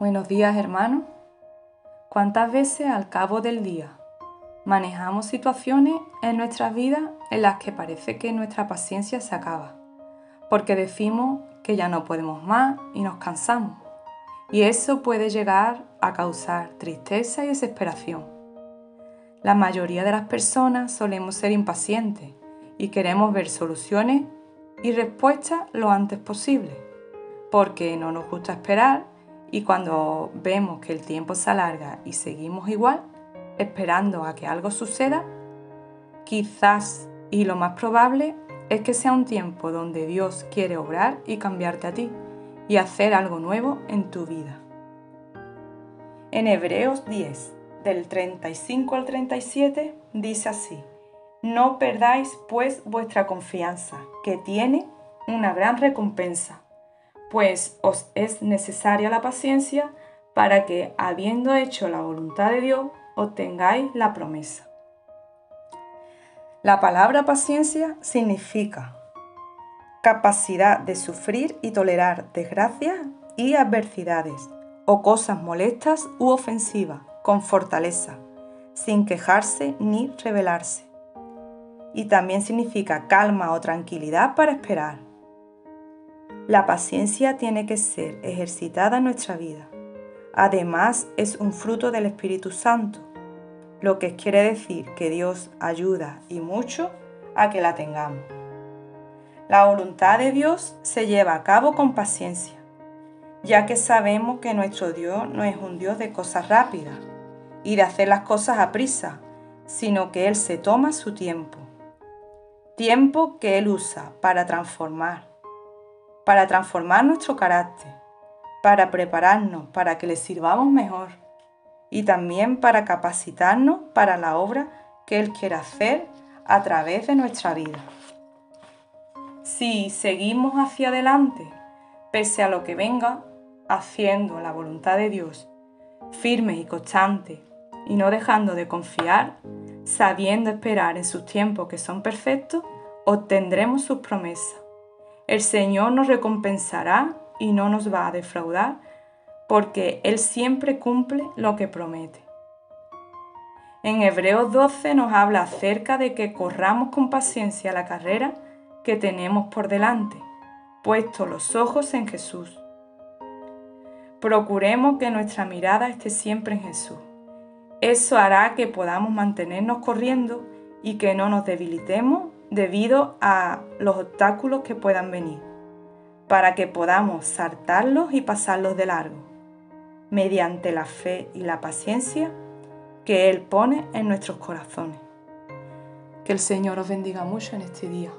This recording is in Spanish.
Buenos días hermanos. ¿Cuántas veces al cabo del día manejamos situaciones en nuestras vidas en las que parece que nuestra paciencia se acaba? Porque decimos que ya no podemos más y nos cansamos. Y eso puede llegar a causar tristeza y desesperación. La mayoría de las personas solemos ser impacientes y queremos ver soluciones y respuestas lo antes posible, porque no nos gusta esperar y cuando vemos que el tiempo se alarga y seguimos igual, esperando a que algo suceda, quizás y lo más probable es que sea un tiempo donde Dios quiere obrar y cambiarte a ti y hacer algo nuevo en tu vida. En Hebreos 10, del 35 al 37, dice así, No perdáis pues vuestra confianza, que tiene una gran recompensa pues os es necesaria la paciencia para que, habiendo hecho la voluntad de Dios, obtengáis la promesa. La palabra paciencia significa capacidad de sufrir y tolerar desgracias y adversidades o cosas molestas u ofensivas con fortaleza, sin quejarse ni rebelarse. Y también significa calma o tranquilidad para esperar la paciencia tiene que ser ejercitada en nuestra vida. Además, es un fruto del Espíritu Santo, lo que quiere decir que Dios ayuda y mucho a que la tengamos. La voluntad de Dios se lleva a cabo con paciencia, ya que sabemos que nuestro Dios no es un Dios de cosas rápidas y de hacer las cosas a prisa, sino que Él se toma su tiempo. Tiempo que Él usa para transformar, para transformar nuestro carácter, para prepararnos para que le sirvamos mejor y también para capacitarnos para la obra que Él quiere hacer a través de nuestra vida. Si seguimos hacia adelante, pese a lo que venga, haciendo la voluntad de Dios, firme y constante, y no dejando de confiar, sabiendo esperar en sus tiempos que son perfectos, obtendremos sus promesas el Señor nos recompensará y no nos va a defraudar, porque Él siempre cumple lo que promete. En Hebreos 12 nos habla acerca de que corramos con paciencia la carrera que tenemos por delante, puesto los ojos en Jesús. Procuremos que nuestra mirada esté siempre en Jesús. Eso hará que podamos mantenernos corriendo y que no nos debilitemos debido a los obstáculos que puedan venir, para que podamos saltarlos y pasarlos de largo, mediante la fe y la paciencia que Él pone en nuestros corazones. Que el Señor os bendiga mucho en este día.